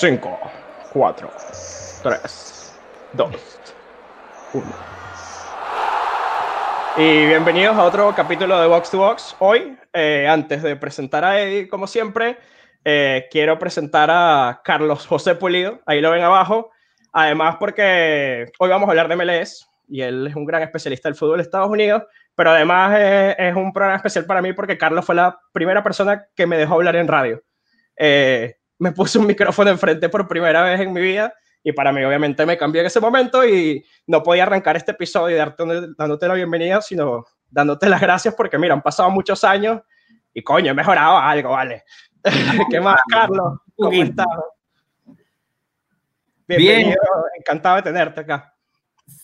5, 4, 3, 2, 1. Y bienvenidos a otro capítulo de Box to Box. Hoy, eh, antes de presentar a Eddie, como siempre, eh, quiero presentar a Carlos José Pulido. Ahí lo ven abajo. Además, porque hoy vamos a hablar de MLS y él es un gran especialista del fútbol de Estados Unidos. Pero además eh, es un programa especial para mí porque Carlos fue la primera persona que me dejó hablar en radio. Eh, me puse un micrófono enfrente por primera vez en mi vida y para mí obviamente me cambió en ese momento y no podía arrancar este episodio y darte, dándote la bienvenida, sino dándote las gracias porque mira, han pasado muchos años y coño, he mejorado algo, ¿vale? ¿Qué más, Carlos? ¿Cómo estás? Bienvenido, Bien. encantado de tenerte acá.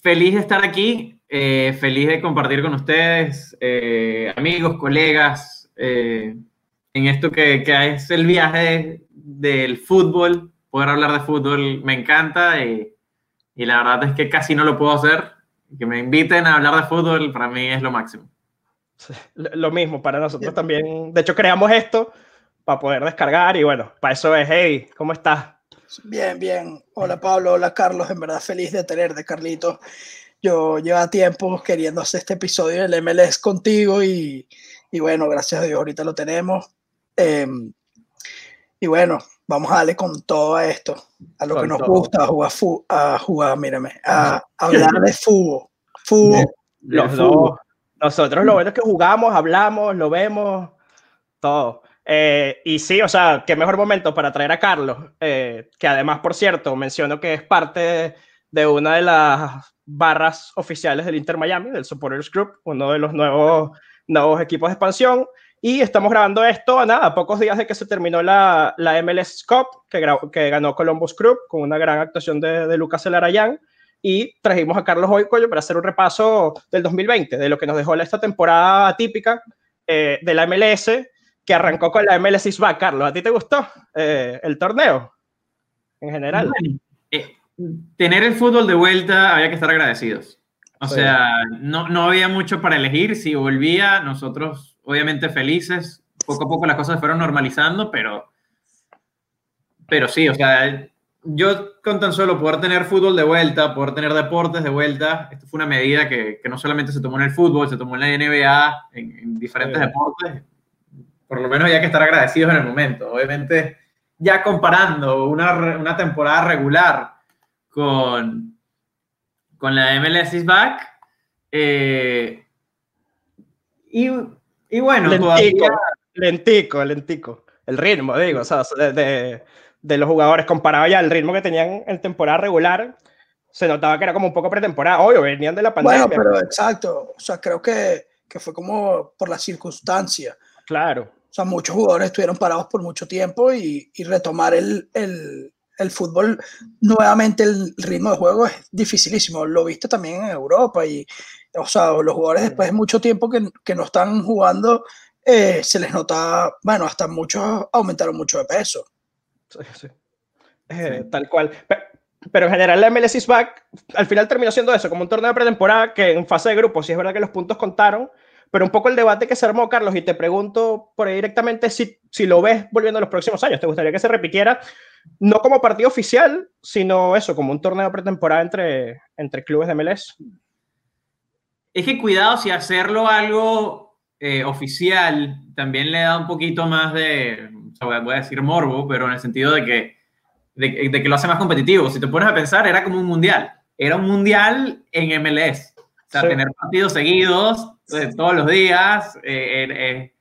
Feliz de estar aquí, eh, feliz de compartir con ustedes, eh, amigos, colegas, eh, en esto que, que, es el viaje del fútbol, poder hablar de fútbol me encanta y, y, la verdad es que casi no lo puedo hacer. Que me inviten a hablar de fútbol para mí es lo máximo. lo mismo para nosotros también. De hecho, creamos esto para poder descargar y bueno, para eso es, hey, ¿cómo estás? Bien, bien. Hola Pablo, hola Carlos, en verdad feliz de tenerte, Carlitos. Yo lleva tiempo queriendo hacer este episodio del MLS contigo y, y bueno, gracias a Dios ahorita lo tenemos. Eh, y bueno, vamos a darle con todo esto, a lo con que nos todo. gusta, a jugar, fu a jugar, mírame, a, a hablar de fútbol. Fútbol. Los dos. Nosotros lo bueno es que jugamos, hablamos, lo vemos, todo. Eh, y sí, o sea, qué mejor momento para traer a Carlos, eh, que además, por cierto, menciono que es parte de, de, una de las barras oficiales del Inter Miami, del Supporters Group, uno de los nuevos, nuevos equipos de expansión. Y estamos grabando esto a nada, a pocos días de que se terminó la, la MLS Cup, que, que, ganó Columbus Group, con una gran actuación de, de Lucas Elarayán. Y trajimos a Carlos hoy, coño, para hacer un repaso del 2020, de lo que nos dejó esta temporada atípica eh, de la MLS, que arrancó con la MLS is back, Carlos. ¿A ti te gustó eh, el torneo en general? Bueno, eh, tener el fútbol de vuelta había que estar agradecidos. O sí. sea, no, no había mucho para elegir. Si volvía, nosotros obviamente felices. Poco a poco las cosas fueron normalizando, pero, pero sí, o sea, yo con tan solo poder tener fútbol de vuelta, poder tener deportes de vuelta, esto fue una medida que, que no solamente se tomó en el fútbol, se tomó en la NBA, en, en diferentes sí. deportes por lo menos había que estar agradecidos en el momento. Obviamente, ya comparando una, una temporada regular con, con la MLS is Back, eh, y, y, bueno, lentico, todavía... lentico, lentico. El ritmo, digo, o sea, de, de, de, los jugadores comparado ya al ritmo que tenían en temporada regular, se notaba que era como un poco pretemporada. Obvio, venían de la pandemia. Bueno, pero exacto. O sea, creo que, que fue como por la circunstancia. Claro. O sea, muchos jugadores estuvieron parados por mucho tiempo y, y retomar el, el, el, fútbol, nuevamente el ritmo de juego es dificilísimo. Lo viste también en Europa y, o sea, los jugadores después de mucho tiempo que, que no están jugando, eh, se les nota, bueno, hasta muchos aumentaron mucho de peso. Sí, sí. Eh, sí. Tal cual. Pero, pero en general la MLS is back al final terminó siendo eso, como un torneo de pretemporada que en fase de grupos, sí es verdad que los puntos contaron, pero un poco el debate que se armó, Carlos, y te pregunto por ahí directamente si, si lo ves volviendo a los próximos años. ¿Te gustaría que se repitiera, no como partido oficial, sino eso, como un torneo de pretemporada entre, entre clubes de MLS? Es que cuidado si hacerlo algo eh, oficial también le da un poquito más de, o sea, voy a decir morbo, pero en el sentido de que, de, de que lo hace más competitivo. Si te pones a pensar, era como un mundial. Era un mundial en MLS. O sea, sí. tener partidos seguidos todos los días eh, eh,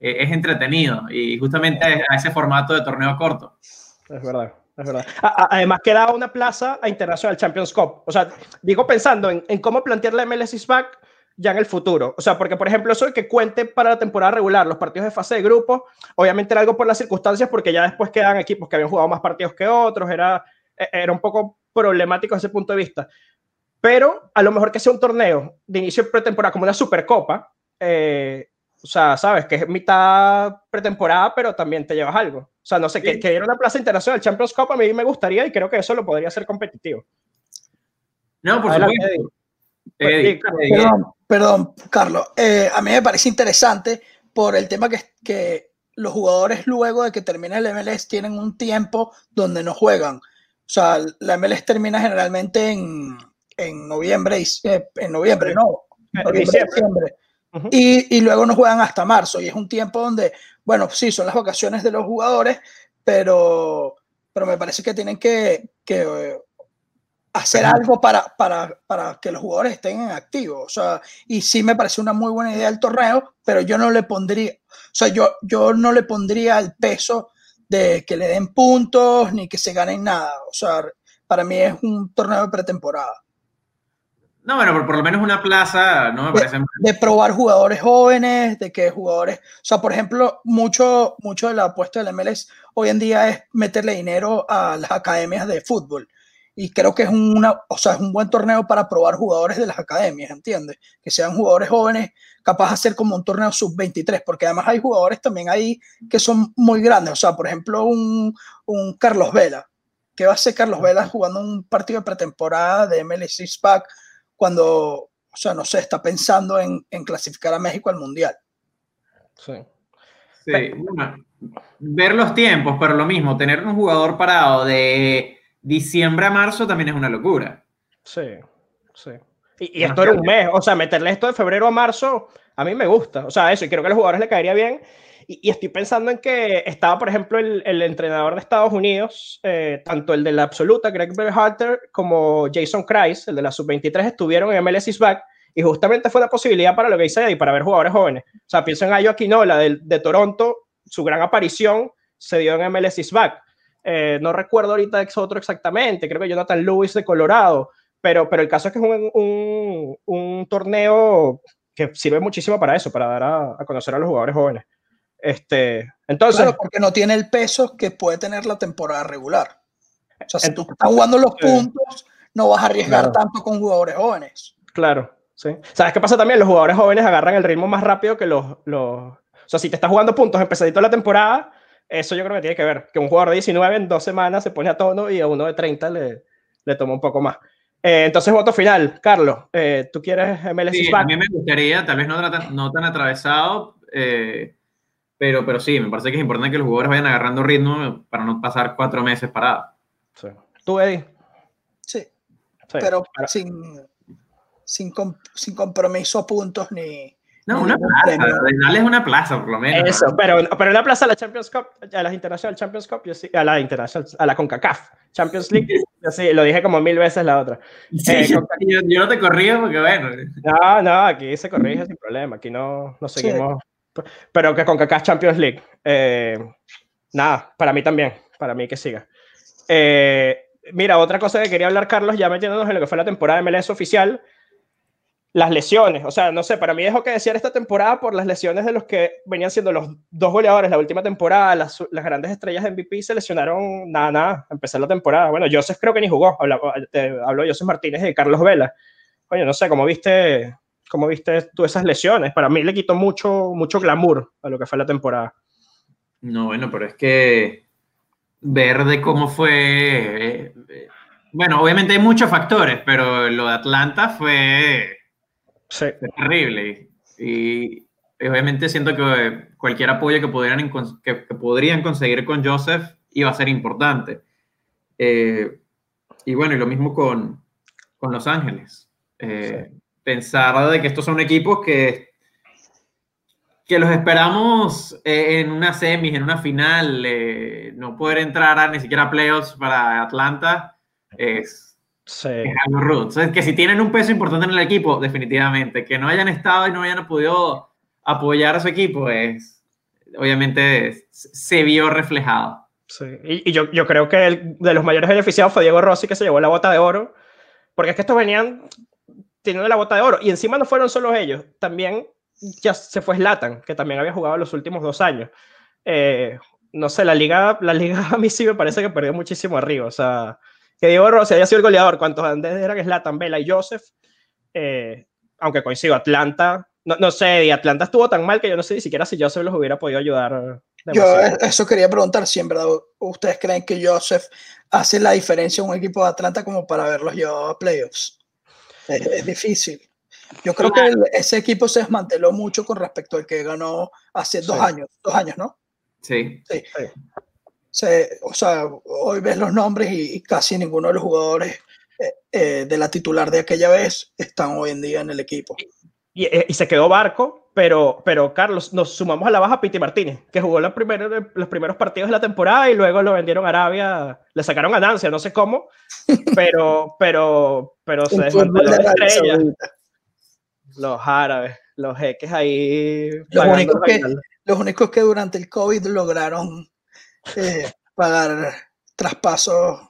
eh, es entretenido y justamente a ese formato de torneo corto. Es verdad. Es verdad. Además, queda una plaza a International Champions Cup. O sea, digo pensando en, en cómo plantear la MLS is back ya en el futuro. O sea, porque, por ejemplo, eso de que cuente para la temporada regular los partidos de fase de grupo, obviamente era algo por las circunstancias, porque ya después quedan equipos que habían jugado más partidos que otros, era, era un poco problemático desde ese punto de vista pero a lo mejor que sea un torneo de inicio de pretemporada como una supercopa, eh, o sea, sabes que es mitad pretemporada, pero también te llevas algo. O sea, no sé, sí. que, que diera una plaza internacional Champions Cup a mí me gustaría y creo que eso lo podría hacer competitivo. No, por Adelante, supuesto. Eddie. Eddie, Eddie. Perdón, perdón, Carlos. Eh, a mí me parece interesante por el tema que, que los jugadores luego de que termina el MLS tienen un tiempo donde no juegan. O sea, la MLS termina generalmente en, en noviembre, eh, en noviembre, no, diciembre. Y, y, luego no juegan hasta marzo. Y es un tiempo donde, bueno, sí, son las vacaciones de los jugadores, pero, pero me parece que tienen que, que eh, hacer algo para, para, para, que los jugadores estén en activo. O sea, y sí me parece una muy buena idea el torneo, pero yo no le pondría, o sea, yo, yo no le pondría el peso de que le den puntos ni que se ganen nada. O sea, para mí es un torneo de pretemporada. No, bueno, por, por, lo menos una plaza, no me parece. De, de, probar jugadores jóvenes, de que jugadores. O sea, por ejemplo, mucho, mucho de la apuesta del MLS hoy en día es meterle dinero a las academias de fútbol. Y creo que es, una, o sea, es un buen torneo para probar jugadores de las academias, ¿entiendes? Que sean jugadores jóvenes, capaz de hacer como un torneo sub-23, porque además hay jugadores también ahí que son muy grandes. O sea, por ejemplo, un, un Carlos Vela. ¿Qué va a hacer Carlos Vela jugando un partido de pretemporada de MLS Pack? Cuando, o sea, no sé, está pensando en, en clasificar a México al Mundial. Sí. Sí, bueno, ver los tiempos, pero lo mismo, tener un jugador parado de diciembre a marzo también es una locura. Sí, sí. Y, y esto era un mes, o sea, meterle esto de febrero a marzo, a mí me gusta, o sea, eso, y creo que a los jugadores le caería bien. Y, y, estoy pensando en que estaba, por ejemplo, el, el entrenador de Estados Unidos, eh, tanto el de la absoluta, Greg Berhalter, como Jason Kreis, el de la sub-23, estuvieron en MLS Back. Y justamente fue una posibilidad para lo que hice y para ver jugadores jóvenes. O sea, pienso en Ayo Aquinola de, de Toronto, su gran aparición se dio en MLS Back. Eh, no recuerdo ahorita ex otro exactamente, creo que Jonathan Lewis de Colorado, pero, pero el caso es que es un, un, un torneo que sirve muchísimo para eso, para dar a, a conocer a los jugadores jóvenes. Este, entonces, claro, porque no tiene el peso que puede tener la temporada regular. O sea, si tú estás jugando los puntos, no vas a arriesgar claro. tanto con jugadores jóvenes. Claro, sí. ¿Sabes qué pasa también? Los jugadores jóvenes agarran el ritmo más rápido que los... los... O sea, si te estás jugando puntos empezadito la temporada, eso yo creo que tiene que ver. Que un jugador de 19 en dos semanas se pone a tono y a uno de 30 le, le toma un poco más. Eh, entonces, voto final. Carlos, eh, ¿tú quieres MLS sí, A mí me gustaría, tal vez no, tan, no tan atravesado, eh, pero, pero sí, me parece que es importante que los jugadores vayan agarrando ritmo para no pasar cuatro meses parados. Sí. ¿Tú, Eddie? Sí, sí. pero para... sin, sin, com sin compromiso a puntos ni... No, una plaza, Renal es una plaza, por lo menos. Eso, pero, pero una plaza a la Champions Cup, a la International Champions Cup, yo sí, a la International, a la CONCACAF Champions League, yo sí, lo dije como mil veces la otra. Sí, eh, yo, yo, no te corrijo porque, bueno. No, no, aquí se corrige sin problema, aquí no, no seguimos. Sí. Pero que CONCACAF Champions League, eh, nada, para mí también, para mí que siga. Eh, mira, otra cosa que quería hablar, Carlos, ya metiéndonos en lo que fue la temporada de MLS oficial, las lesiones. O sea, no sé, para mí dejó que desear esta temporada por las lesiones de los que venían siendo los dos goleadores la última temporada. Las, las grandes estrellas de MVP se lesionaron nada, nada, empezar la temporada. Bueno, Joseph creo que ni jugó. Hablo, hablo Joseph Martínez y Carlos Vela. Oye, no sé, ¿cómo viste, cómo viste tú esas lesiones? Para mí le quitó mucho, mucho glamour a lo que fue la temporada. No, bueno, pero es que ver de cómo fue... Eh, eh, bueno, obviamente hay muchos factores, pero lo de Atlanta fue Sí. Terrible. Y, y, obviamente siento que cualquier apoyo que, pudieran, que, que, podrían conseguir con Joseph iba a ser importante. Eh, y bueno, y lo mismo con, con Los Ángeles. Eh, sí. Pensar de que estos son equipos que, que los esperamos eh, en una semis, en una final, eh, no poder entrar a ni siquiera a playoffs para Atlanta es Sí. Es que si tienen un peso importante en el equipo, definitivamente. Que no hayan estado y no hayan podido apoyar a su equipo, es obviamente se vio reflejado. Sí. Y, y yo, yo, creo que el, de los mayores beneficiados fue Diego Rossi, que se llevó la bota de oro. Porque es que estos venían teniendo la bota de oro. Y encima no fueron solo ellos, también ya se fue Slatan, que también había jugado los últimos dos años. Eh, no sé, la liga, la liga a mí sí me parece que perdió muchísimo arriba. O sea, que Diego Rossi haya sido el goleador, cuantos antes eran Slatan, Vela y Joseph, eh, aunque coincido, Atlanta, no, no, sé, y Atlanta estuvo tan mal que yo no sé ni siquiera si Joseph los hubiera podido ayudar. Demasiado. Yo eso quería preguntar si en verdad ustedes creen que Joseph hace la diferencia en un equipo de Atlanta como para verlos llevado a playoffs. Es, es difícil. Yo creo claro. que el, ese equipo se desmanteló mucho con respecto al que ganó hace dos sí. años, dos años, ¿no? Sí. sí. Se, o sea, hoy ves los nombres y, casi ninguno de los jugadores eh, eh, de la titular de aquella vez están hoy en día en el equipo. Y, y, se quedó Barco, pero, pero Carlos, nos sumamos a la baja Piti Martínez, que jugó los primeros, los primeros partidos de la temporada y luego lo vendieron a Arabia, le sacaron ganancia, no sé cómo, pero, pero, pero se desmanteló la estrella. Los árabes, los jeques ahí. Los únicos, que, los únicos que durante el COVID lograron eh, pagar traspasos.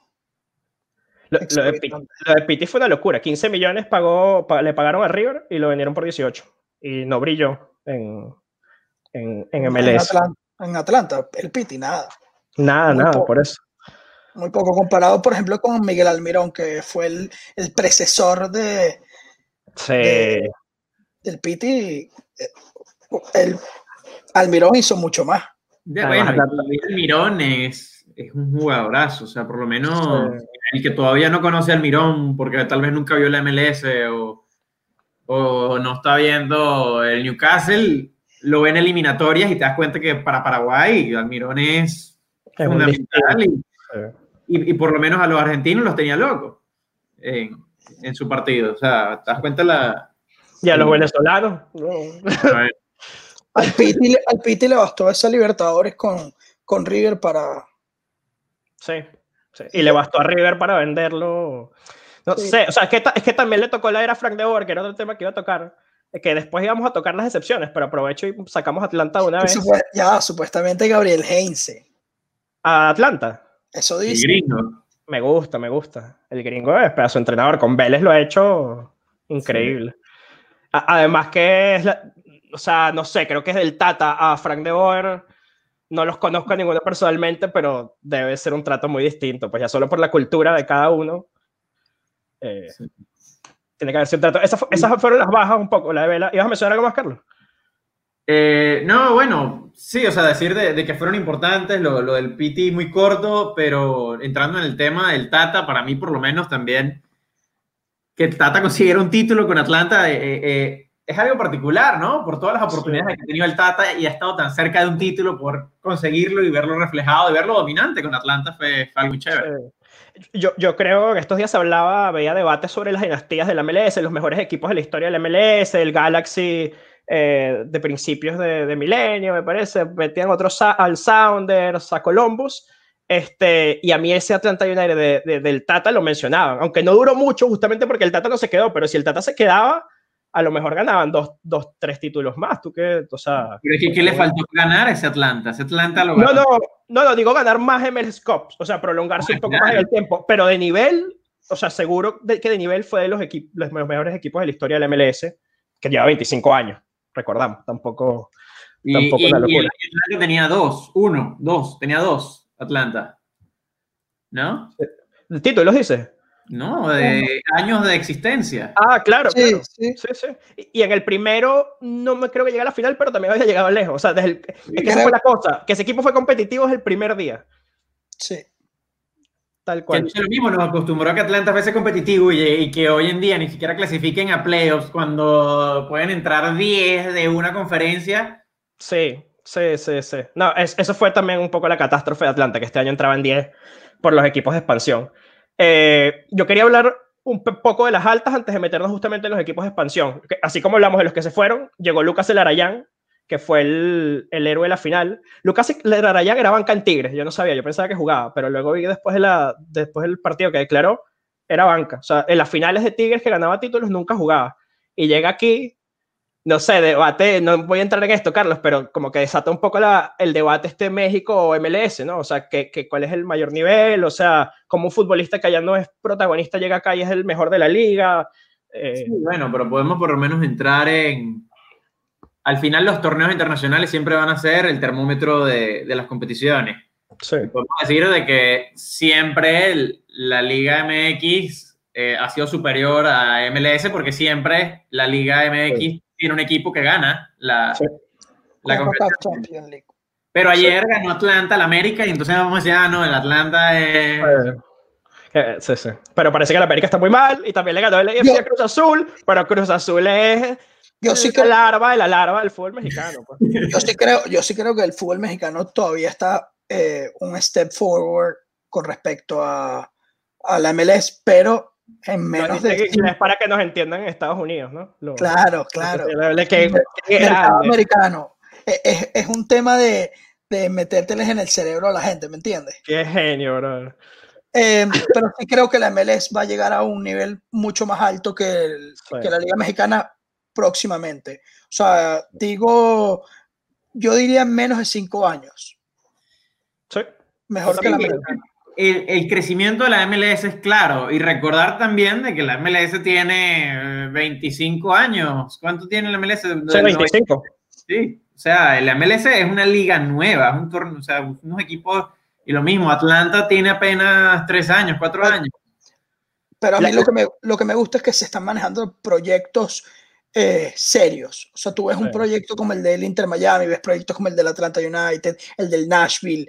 Lo, de Piti, fue una locura. 15 millones pagó, le pagaron a River y lo vendieron por 18 y no brilló en, en, en MLS. En Atlanta, el Piti, nada. Nada, nada, por eso. Muy poco comparado, por ejemplo, con Miguel Almirón, que fue el, el precesor de, sí. del Piti. Eh, el Almirón hizo mucho más. Ya, bueno, Almirón es, es, un jugadorazo, o sea, por lo menos el que todavía no conoce a Almirón porque tal vez nunca vio la MLS o o no está viendo el Newcastle, lo ven eliminatorias y te das cuenta que para Paraguay Almirón es, fundamental y, por lo menos a los argentinos los tenía locos en, en su partido. O sea, te das cuenta la... Y a los venezolanos. al, Piti, le bastó esa Libertadores con, con River para... Sí, sí, y le bastó a River para venderlo no sé, o sea, es que, es que también le tocó la era Frank de Boer, que era otro tema que iba a tocar, que después íbamos a tocar las excepciones, pero aprovecho y sacamos Atlanta una vez. Ya, supuestamente Gabriel Heinze. ¿A Atlanta? Eso dice. El gringo. Me gusta, me gusta. El gringo es pedazo entrenador. Con Vélez lo ha hecho increíble. Además que es, o sea, no sé, creo que es del Tata a Frank de Boer. No los conozco a ninguno personalmente, pero debe ser un trato muy distinto, pues ya solo por la cultura de cada uno eh, tiene que haber cierto trato. Esas, fueron las bajas un poco, la de Vela. ¿Ibas a mencionar algo más, Carlos? Eh, no, bueno, sí, o sea, decir de, que fueron importantes, lo, lo, del PT muy corto, pero entrando en el tema del Tata, para mí por lo menos también, que Tata consiguiera un título con Atlanta eh, es algo particular, ¿no? Por todas las oportunidades que ha tenido el Tata y ha estado tan cerca de un título, por conseguirlo y verlo reflejado y verlo dominante con Atlanta fue, algo chévere. Yo, yo, creo que estos días se hablaba, veía debates sobre las dinastías del MLS, los mejores equipos de la historia del MLS, el Galaxy eh, de principios de, de, milenio, me parece, metían otros al Sounders, a Columbus, este, y a mí ese Atlanta United de, del Tata lo mencionaban, aunque no duró mucho justamente porque el Tata no se quedó, pero si el Tata se quedaba, a lo mejor ganaban dos, dos tres títulos más. ¿Tú qué? O sea, Pero es que, ¿qué le faltó ganar a ese Atlanta? Ese Atlanta lo ganó. No, no, no, no, digo ganar más MLS Cups, o sea, prolongarse ah, un poco más en el tiempo, pero de nivel, o sea, seguro de, que de nivel fue de los, los mejores equipos de la historia del MLS, que lleva 25 años, recordamos, tampoco, tampoco y, una locura. Y Atlanta tenía dos, uno, dos, tenía dos, Atlanta. ¿No? ¿El título dice? ¿No? De años de existencia. Ah, claro, sí, claro. Sí. sí, sí. Y, en el primero no me creo que llegue a la final, pero también había llegado lejos. O sea, desde el, es que esa fue la cosa, que ese equipo fue competitivo desde el primer día. Sí. Tal cual. Que lo mismo nos acostumbró a que Atlanta fuese competitivo y, y, que hoy en día ni siquiera clasifiquen a playoffs cuando pueden entrar 10 de una conferencia. Sí, sí, sí, sí. No, es, eso fue también un poco la catástrofe de Atlanta, que este año entraban 10 por los equipos de expansión. Eh, yo quería hablar un poco de las altas antes de meternos justamente en los equipos de expansión. Así como hablamos de los que se fueron, llegó Lucas Elarayán, que fue el, héroe de la final. Lucas Elarayán era banca en Tigres, yo no sabía, yo pensaba que jugaba, pero luego vi después, de después del partido que declaró, era banca. O sea, en las finales de Tigres que ganaba títulos nunca jugaba. Y llega aquí no sé, debate, no voy a entrar en esto, Carlos, pero como que desata un poco la, el debate este México o MLS, ¿no? O sea, que, que, cuál es el mayor nivel, o sea, como un futbolista que ya no es protagonista llega acá y es el mejor de la liga. Eh. bueno, pero podemos por lo menos entrar en... Al final los torneos internacionales siempre van a ser el termómetro de, de las competiciones. Sí. Podemos decir de que siempre la Liga MX eh, ha sido superior a MLS porque siempre la Liga MX tiene un equipo que gana la, la Champions League. Pero ayer ganó Atlanta, la América, y entonces vamos a decir, ah, no, el Atlanta es... Eh, sí, sí. Pero parece que la América está muy mal y también le ganó el EFC a Cruz Azul, pero Cruz Azul es yo sí creo, la larva, la larva del fútbol mexicano. Pues. Yo, sí creo, yo sí creo que el fútbol mexicano todavía está eh, un step forward con respecto a, a la MLS, pero en menos de... es para que nos entiendan en Estados Unidos, ¿no? claro, claro. Que, que, americano. Es, es, un tema de, de metérteles en el cerebro a la gente, ¿me entiendes? Qué genio, bro. Em, pero sí creo que la MLS va a llegar a un nivel mucho más alto que, que la Liga Mexicana próximamente. O sea, digo, yo diría menos de cinco años. Sí. Mejor que la Mexicana. El, el, crecimiento de la MLS es claro y recordar también de que la MLS tiene 25 años. ¿Cuánto tiene la MLS? Sí, 25. Sí, o sea, la MLS es una liga nueva, es un torneo, o sea, unos equipos, y lo mismo, Atlanta tiene apenas tres años, cuatro años. Pero a mí lo que, me, lo que me gusta es que se están manejando proyectos eh, serios. O sea, tú ves un proyecto como el del Inter Miami, ves proyectos como el del Atlanta United, el del Nashville.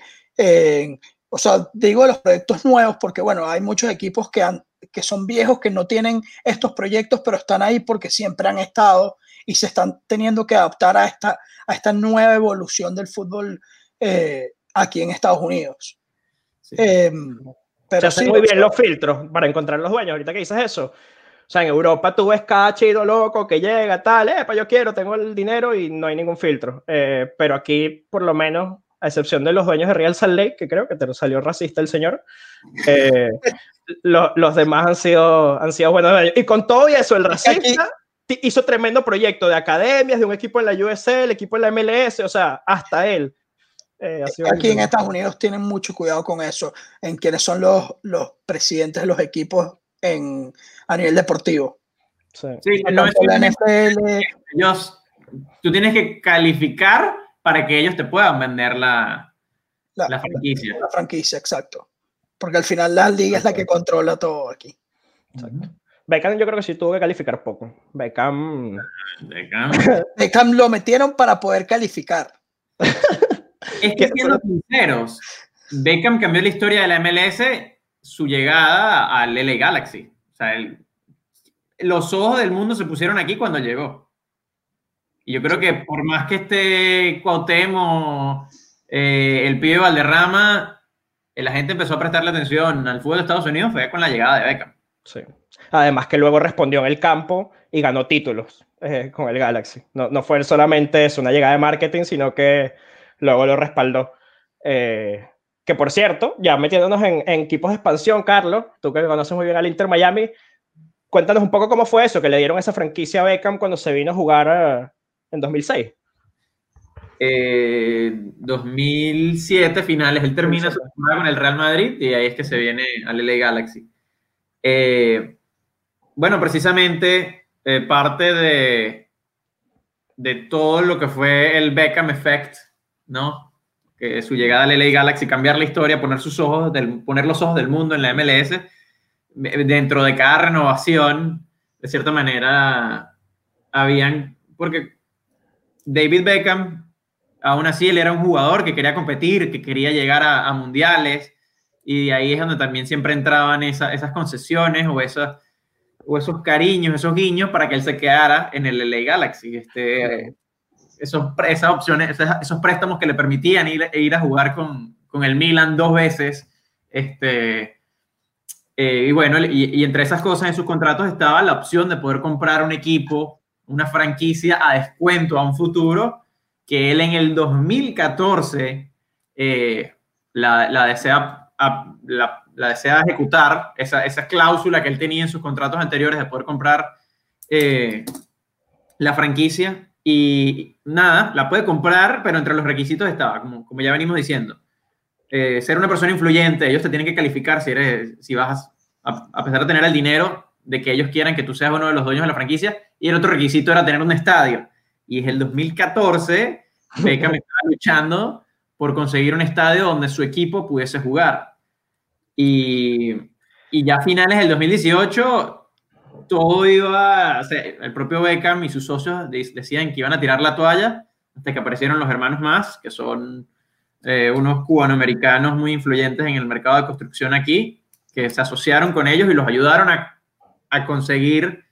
O sea, digo los proyectos nuevos porque, bueno, hay muchos equipos que, han, que son viejos, que no tienen estos proyectos, pero están ahí porque siempre han estado y se están teniendo que adaptar a esta, a esta nueva evolución del fútbol eh, aquí en Estados Unidos. Em, pero se hacen muy bien los filtros para encontrar los dueños. Ahorita que dices eso. O sea, en Europa tú ves cada chido loco que llega, tal, eh, pues yo quiero, tengo el dinero y no hay ningún filtro. Eh, pero aquí, por lo menos, a excepción de los dueños de Real Salt Lake, que creo que te salió racista el señor, los demás han sido, han sido buenos. Y con todo y eso, el racista hizo tremendo proyecto de academias, de un equipo en la USL, el equipo en la MLS, o sea, hasta él. Eh, Aquí en Estados Unidos tienen mucho cuidado con eso, en quiénes son los, los presidentes de los equipos en, a nivel deportivo. Sí, no la NFL. Ellos, tú tienes que calificar para que ellos te puedan vender la, la, franquicia. La, franquicia, exacto. Porque al final la liga es la que controla todo aquí. Exacto. Beckham yo creo que sí tuvo que calificar poco. Beckham... Beckham, Beckham lo metieron para poder calificar. es que siendo sinceros, Beckham cambió la historia de la MLS su llegada al LA Galaxy. O sea, los ojos del mundo se pusieron aquí cuando llegó. Y yo creo que por más que esté Cuauhtémoc, eh, el pibe Valderrama, eh, la gente empezó a prestarle atención al fútbol de Estados Unidos fue con la llegada de Beckham. Sí. Además que luego respondió en el campo y ganó títulos eh, con el Galaxy. No, no, fue solamente eso, una llegada de marketing, sino que luego lo respaldó. Eh, que por cierto, ya metiéndonos en, equipos de expansión, Carlos, tú que conoces muy bien al Inter Miami, cuéntanos un poco cómo fue eso, que le dieron esa franquicia a Beckham cuando se vino a jugar eh, en 2006. 2007 finales, él termina su temporada con el Real Madrid y ahí es que se viene al LA Galaxy. Eh, bueno, precisamente eh, parte de, de todo lo que fue el Beckham Effect, ¿no? Que su llegada al LA Galaxy, cambiar la historia, poner, sus ojos del, poner los ojos del mundo en la MLS, dentro de cada renovación, de cierta manera, habían, porque David Beckham, aún así, él era un jugador que quería competir, que quería llegar a, mundiales, y ahí es donde también siempre entraban esas concesiones o esos cariños, esos guiños para que él se quedara en el LA Galaxy. Este, esos, esas opciones, esos, préstamos que le permitían ir, ir a jugar con, con, el Milan dos veces. Este, eh, y bueno, y, entre esas cosas en sus contratos estaba la opción de poder comprar un equipo, una franquicia a descuento a un futuro, que él en el 2014 eh, la, desea, la desea ejecutar, esa, esa, cláusula que él tenía en sus contratos anteriores de poder comprar eh, la franquicia. Y nada, la puede comprar, pero entre los requisitos estaba, como, como ya venimos diciendo, eh, ser una persona influyente. Ellos te tienen que calificar si, eres, si vas a, a, pesar de tener el dinero, de que ellos quieran que tú seas uno de los dueños de la franquicia. Y el otro requisito era tener un estadio. Y es el 2014, Beckham estaba luchando por conseguir un estadio donde su equipo pudiese jugar. Y, y ya a finales del 2018, todo iba, o sea, el propio Beckham y sus socios decían que iban a tirar la toalla hasta que aparecieron los hermanos más, que son eh, unos cubanoamericanos muy influyentes en el mercado de construcción aquí, que se asociaron con ellos y los ayudaron a, a conseguir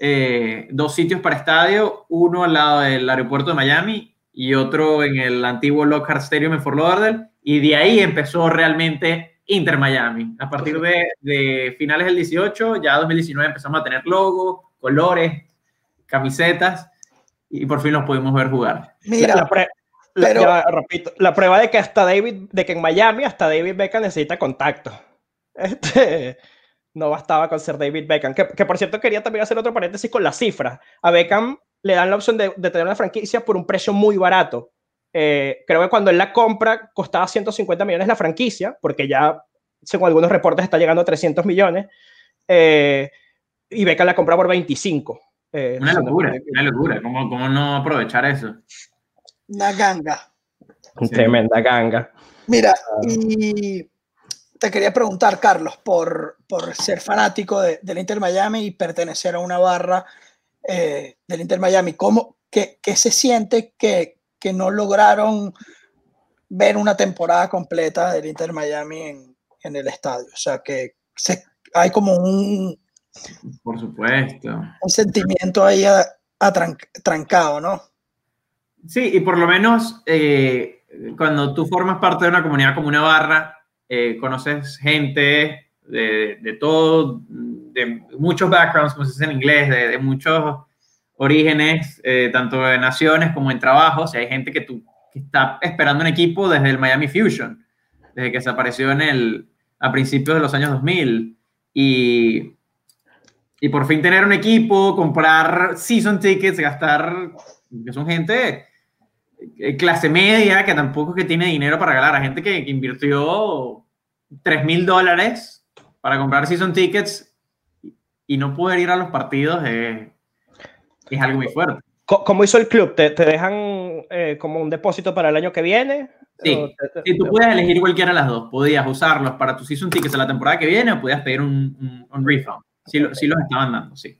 eh, dos sitios para estadio, uno al lado del aeropuerto de Miami y otro en el antiguo Lockhart Stadium en Fort Lauderdale, y de ahí empezó realmente Inter Miami. A partir de, de finales del 18, ya 2019 empezamos a tener logos, colores, camisetas, y por fin los pudimos ver jugar. Mira, la, la, repito, la prueba de que hasta David, de que en Miami hasta David Beckham necesita contacto. Este, no bastaba con ser David Beckham. Que, que, por cierto quería también hacer otro paréntesis con las cifras. A Beckham le dan la opción de, de tener una franquicia por un precio muy barato. Eh, creo que cuando él la compra costaba 150 millones la franquicia, porque ya, según algunos reportes, está llegando a 300 millones. Eh, y Beckham la compra por 25. Eh, una locura, una locura. ¿Cómo, ¿Cómo, no aprovechar eso? Una ganga. Tremenda ganga. Mira, y te quería preguntar, Carlos, por, por ser fanático de, del Inter Miami y pertenecer a una barra eh, del Inter Miami, ¿cómo, qué, qué se siente que, que, no lograron ver una temporada completa del Inter Miami en, en el estadio? O sea, que se, hay como un... Por supuesto. Un sentimiento ahí a, a trancado, ¿no? Sí, y por lo menos eh, cuando tú formas parte de una comunidad como una barra, eh, conoces gente de, de, todo, de muchos backgrounds, como se dice en inglés, de, de muchos orígenes, eh, tanto de naciones como en trabajos. Y hay gente que, tú, que está esperando un equipo desde el Miami Fusion, desde que se apareció en el, a principios de los años 2000. Y, y por fin tener un equipo, comprar season tickets, gastar, son gente clase media, que tampoco es que tiene dinero para regalar, a gente que, que invirtió 3 mil dólares para comprar season tickets y no poder ir a los partidos es, es algo muy fuerte. ¿Cómo hizo el club? ¿Te, te dejan eh, como un depósito para el año que viene? Sí, te, te, tú puedes elegir cualquiera de las dos. Podías usarlos para tus season tickets a la temporada que viene o podías pedir un, un, un refund. Sí, sí, los estaban dando, sí.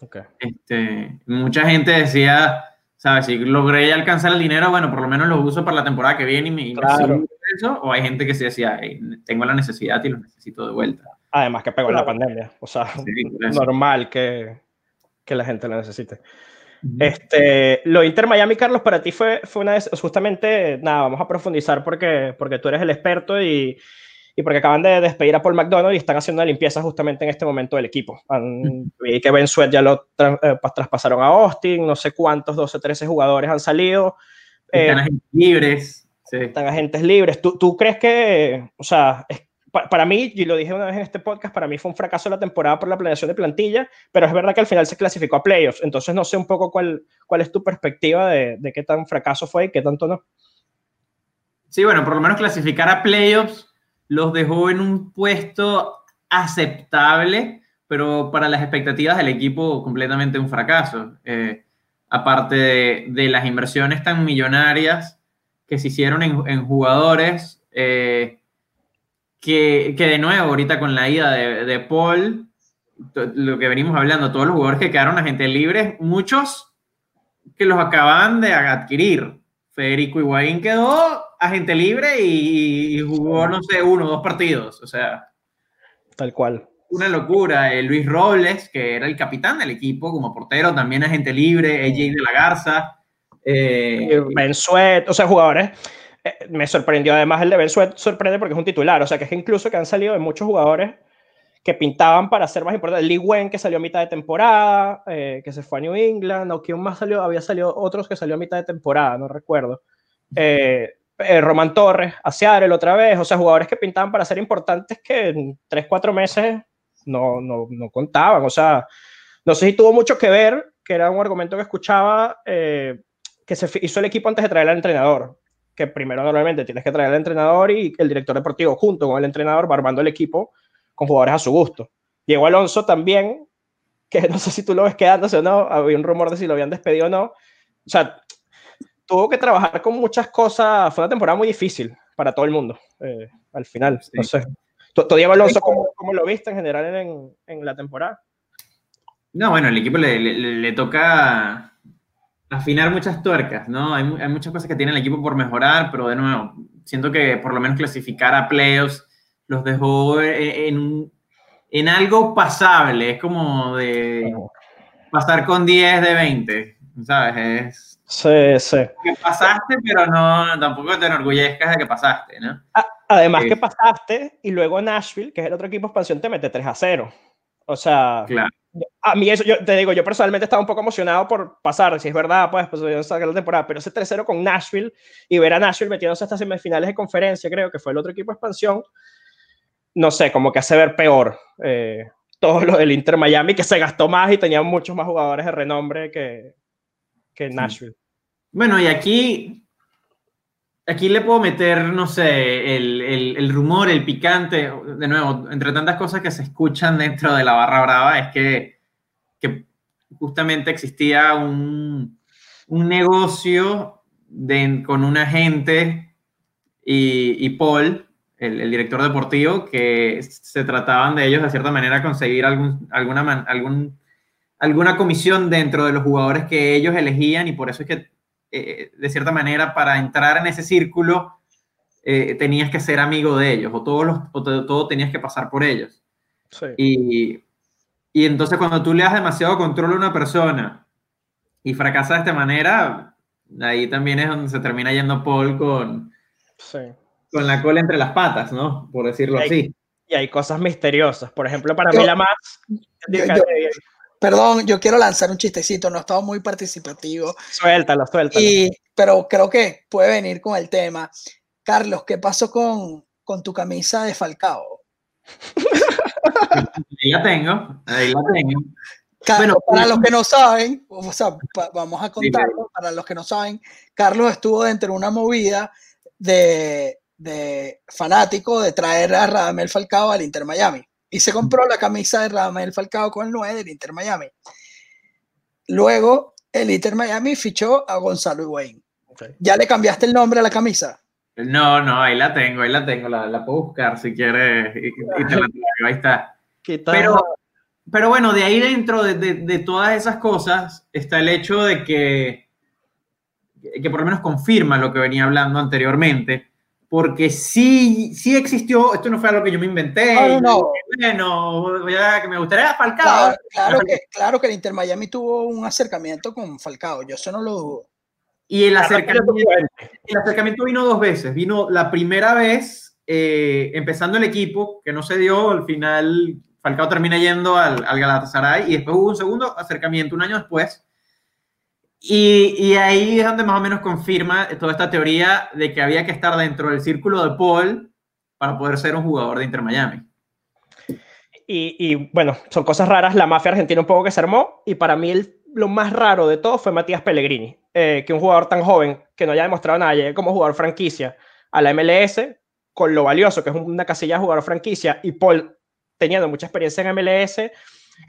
Okay. Este, mucha gente decía, ¿sabes? Si logré alcanzar el dinero, bueno, por lo menos lo uso para la temporada que viene y me, claro. eso, o hay gente que se decía, hey, tengo la necesidad y lo necesito de vuelta. Además que pegó claro. en la pandemia, o sea, sí, normal que, que, la gente lo necesite. Uh -huh. este, lo Inter Miami, Carlos, para ti fue, fue una justamente, nada, vamos a profundizar porque, porque tú eres el experto y, y porque acaban de despedir a Paul McDonald y están haciendo la limpieza justamente en este momento del equipo. Han, vi que Ben Sweat ya lo tra eh, traspasaron a Austin, no sé cuántos, 12, 13 jugadores han salido. Están eh, agentes libres. Sí. Están agentes libres. ¿Tú, ¿Tú, crees que, o sea, es, pa, para mí, y lo dije una vez en este podcast, para mí fue un fracaso la temporada por la planeación de plantilla, pero es verdad que al final se clasificó a playoffs. Entonces no sé un poco cuál, cuál es tu perspectiva de, de qué tan fracaso fue y qué tanto no. Sí, bueno, por lo menos clasificar a playoffs los dejó en un puesto aceptable, pero para las expectativas del equipo completamente un fracaso. Eh, aparte de, las inversiones tan millonarias que se hicieron en, en jugadores, eh, que, que, de nuevo ahorita con la ida de, de Paul, lo que venimos hablando, todos los jugadores que quedaron a gente libre, muchos que los acaban de adquirir. Federico Higuaín quedó agente libre y, y, jugó, no sé, uno o dos partidos. O sea. Tal cual. Una locura. Eh, Luis Robles, que era el capitán del equipo como portero, también agente libre. AJ de la Garza. Eh, ben Sweat, o sea, jugadores. Eh, me sorprendió además el de Ben Sweat, sorprende porque es un titular. O sea, que es que incluso que han salido de muchos jugadores que pintaban para ser más importantes. Lee Wen, que salió a mitad de temporada, eh, que se fue a New England, o quién más salió, había salido otros que salió a mitad de temporada, no recuerdo. Eh, eh, Román Torres, Seattle otra vez, o sea, jugadores que pintaban para ser importantes que en 3, 4 meses no, no, no, contaban, o sea, no sé si tuvo mucho que ver, que era un argumento que escuchaba, eh, que se hizo el equipo antes de traer al entrenador, que primero normalmente tienes que traer al entrenador y el director deportivo junto con el entrenador va armando el equipo con jugadores a su gusto. Diego Alonso también, que no sé si tú lo ves quedándose o no, había un rumor de si lo habían despedido o no, o sea, tuvo que trabajar con muchas cosas. Fue una temporada muy difícil para todo el mundo eh, al final. Sí. No sé. ¿Tú, Diego Alonso, ¿cómo, ¿cómo, lo viste en general en, en, la temporada? No, bueno, el equipo le, le, le, toca afinar muchas tuercas, ¿no? Hay, hay, muchas cosas que tiene el equipo por mejorar, pero de nuevo, siento que por lo menos clasificar a playoffs los dejó en, en algo pasable. Es como de. pasar con 10 de 20, ¿sabes? Es... Sí, sí. Que pasaste, pero no, tampoco te enorgullezcas de que pasaste, ¿no? Además que pasaste y luego Nashville, que es el otro equipo de expansión, te mete 3 a 0. O sea, claro. a mí eso, yo te digo, yo personalmente estaba un poco emocionado por pasar, si es verdad, pues, pues yo saqué la temporada, pero ese 3-0 con Nashville y ver a Nashville metiéndose hasta semifinales de conferencia, creo que fue el otro equipo de expansión, no sé, como que hace ver peor eh, todo lo del Inter Miami, que se gastó más y tenía muchos más jugadores de renombre que, que Nashville. Bueno, y aquí, aquí le puedo meter, no sé, el, el, el, rumor, el picante, de nuevo, entre tantas cosas que se escuchan dentro de la barra brava, es que, que justamente existía un, un negocio de, con un agente y, y Paul, el, el, director deportivo, que se trataban de ellos de cierta manera conseguir algún, alguna, algún, alguna comisión dentro de los jugadores que ellos elegían y por eso es que eh, de cierta manera, para entrar en ese círculo, eh, tenías que ser amigo de ellos, o, todos los, o todo, todo tenías que pasar por ellos. Sí. Y, y, entonces cuando tú le das demasiado control a una persona y fracasa de esta manera, ahí también es donde se termina yendo Paul con, sí. Con la cola entre las patas, ¿no? Por decirlo y hay, así. Y hay cosas misteriosas. Por ejemplo, para yo, mí la más... Yo, yo, Perdón, yo quiero lanzar un chistecito, no he estado muy participativo. Suéltalo, suéltalo. Y, pero creo que puede venir con el tema. Carlos, ¿qué pasó con, con tu camisa de Falcao? ahí la tengo, ahí la tengo. Carlos, bueno, para los que no saben, o sea, pa, vamos a contarlo, sí, para los que no saben, Carlos estuvo dentro de una movida de, de fanático de traer a Radamel Falcao al Inter Miami y se compró la camisa de Radamel Falcao con el 9 del Inter Miami. Luego, el Inter Miami fichó a Gonzalo Higuaín. Okay. ¿Ya le cambiaste el nombre a la camisa? No, no, ahí la tengo, ahí la tengo, la, la puedo buscar si quieres y, y te la traigo, ahí está. Pero, pero bueno, de ahí dentro de, de, de, todas esas cosas está el hecho de que, que por lo menos confirma lo que venía hablando anteriormente, porque sí, sí existió, esto no fue algo que yo me inventé, no, no. bueno, ya, que me gustaría Falcao. Claro, claro, que, claro que el Inter Miami tuvo un acercamiento con Falcao, yo eso no lo dudo. Y el acercamiento, el acercamiento vino dos veces, vino la primera vez eh, empezando el equipo, que no se dio, al final Falcao termina yendo al, al Galatasaray, y después hubo un segundo acercamiento un año después, y, ahí es donde más o menos confirma toda esta teoría de que había que estar dentro del círculo de Paul para poder ser un jugador de Inter Miami. Y, bueno, son cosas raras. La mafia argentina un poco que se armó. Y para mí lo más raro de todo fue Matías Pellegrini, eh, que un jugador tan joven que no haya demostrado nada, llegue como jugador franquicia a la MLS con lo valioso que es una casilla de jugador franquicia y Paul teniendo mucha experiencia en MLS.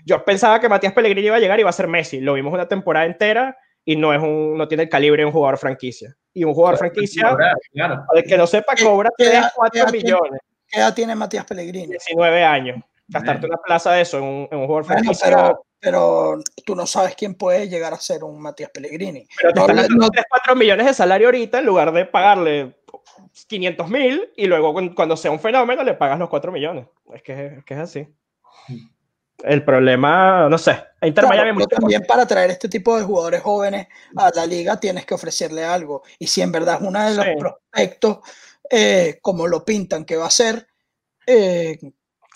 Yo pensaba que Matías Pellegrini iba a llegar y iba a ser Messi. Lo vimos una temporada entera y no, es un, no tiene el calibre de un jugador franquicia. Y un jugador claro, franquicia, cobrar, claro. el que no sepa, cobra 3, 4 millones. ¿Qué edad tiene Matías Pellegrini? 19 años. Gastarte una plaza de eso en un, en un jugador bueno, franquicia. Pero, pero tú no sabes quién puede llegar a ser un Matías Pellegrini. Pero te no, están no, 3, 4 millones de salario ahorita en lugar de pagarle 500 mil y luego cuando sea un fenómeno le pagas los 4 millones. Es que, es que es así. El problema, no sé, Inter claro, Miami también para traer este tipo de jugadores jóvenes a la liga tienes que ofrecerle algo. Y si en verdad es uno de los sí. prospectos, eh, como lo pintan que va a ser. Eh,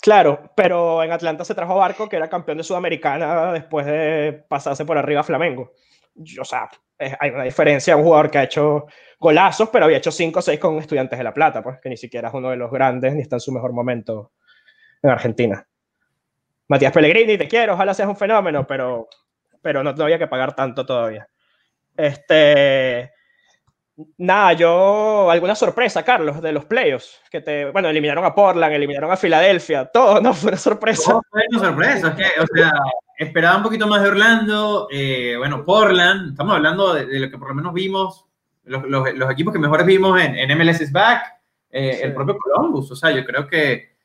claro, pero en Atlanta se trajo a Barco, que era campeón de Sudamericana después de pasarse por arriba a Flamengo. O sea, es, hay una diferencia. Un jugador que ha hecho golazos, pero había hecho 5 o 6 con Estudiantes de La Plata, pues que ni siquiera es uno de los grandes ni está en su mejor momento en Argentina. Matías Pellegrini, te quiero, ojalá seas un fenómeno, pero, pero no, no había que pagar tanto todavía. Este, nada, yo, alguna sorpresa, Carlos, de los playoffs, que te, bueno, eliminaron a Portland, eliminaron a Filadelfia, todo, no, fue una sorpresa. No, fue una sorpresa, es que, o sea, esperaba un poquito más de Orlando, eh, bueno, Portland, estamos hablando de, de, lo que por lo menos vimos, los, los, los equipos que mejores vimos en, en MLS is Back, eh, sí. el propio Columbus, o sea, yo creo que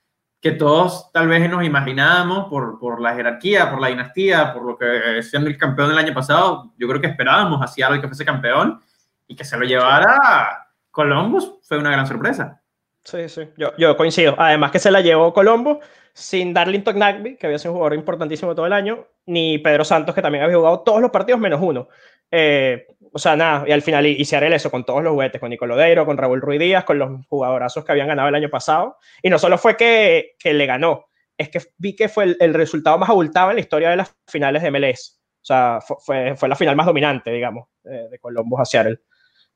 que todos tal vez nos imaginábamos por, por, la jerarquía, por la dinastía, por lo que siendo el campeón del año pasado, yo creo que esperábamos a Seattle que fuese campeón y que se lo llevara Columbus fue una gran sorpresa. Sí, sí, yo, yo coincido. Además que se la llevó Colombo sin Darlington Nagby, que había sido un jugador importantísimo todo el año, ni Pedro Santos, que también había jugado todos los partidos menos uno. Eh, o sea, nada, y al final hicieron eso con todos los juguetes, con Nicolodeiro, con Raúl Ruiz Díaz, con los jugadorazos que habían ganado el año pasado. Y no solo fue que, que le ganó, es que vi que fue el, resultado más abultado en la historia de las finales de MLS. O sea, fue, fue la final más dominante, digamos, de Columbus a Seattle.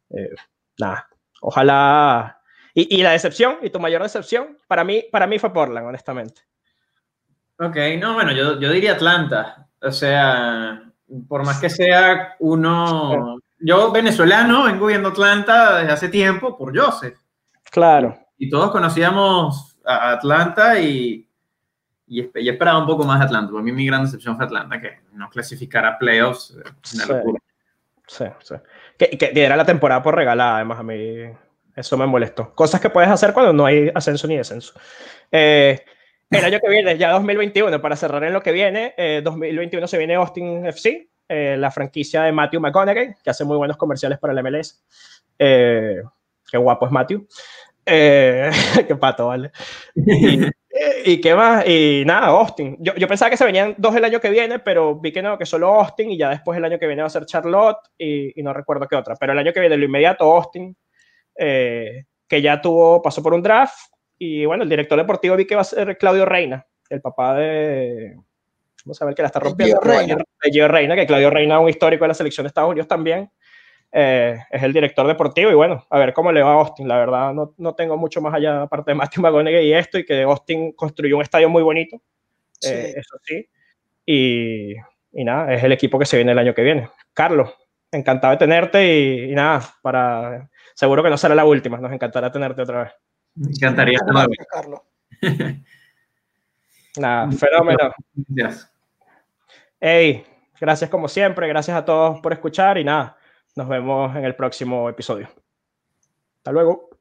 Eh, nada, ojalá. Y, y, la decepción, y tu mayor decepción, para mí, para mí fue Portland, honestamente. Ok, no, bueno, yo, yo diría Atlanta. O sea, por más que sea uno... Yo, venezolano, vengo viendo Atlanta desde hace tiempo por Joseph. Claro. Y todos conocíamos a Atlanta y, y, esperaba un poco más de Atlanta. Para mí mi gran decepción fue Atlanta, que no clasificara a playoffs. Una locura. Sí, sí. Que, que, era la temporada por regalada, además a mí eso me molestó. Cosas que puedes hacer cuando no hay ascenso ni descenso. Eh, el año que viene, ya 2021, para cerrar en lo que viene, 2021 eh, se viene Austin FC, eh, la franquicia de Matthew McConaughey, que hace muy buenos comerciales para el MLS. Eh, qué guapo es Matthew. qué pato, vale. Y, qué más? Y nada, Austin. Yo, yo, pensaba que se venían dos el año que viene, pero vi que no, que solo Austin y ya después el año que viene va a ser Charlotte y, y no recuerdo qué otra. Pero el año que viene, lo inmediato, Austin, que ya tuvo, pasó por un draft, y bueno, el director deportivo vi que va a ser Claudio Reina, el papá de. Vamos a ver que la está rompiendo. Gio Reina. Gio Reina, que Claudio Reina un histórico de la selección de Estados Unidos también. Eh, es el director deportivo y bueno, a ver cómo le va a Austin. La verdad, no, no tengo mucho más allá, aparte de Matthew McConaughey y esto, y que Austin construyó un estadio muy bonito. Eh, eso sí. Y, y, nada, es el equipo que se viene el año que viene. Carlos, encantado de tenerte y, y nada, para seguro que no será la última. Nos encantará tenerte otra vez. Me encantaría. Nada, fenómeno. Gracias. Hey, gracias como siempre, gracias a todos por escuchar y nada, nos vemos en el próximo episodio. Hasta luego.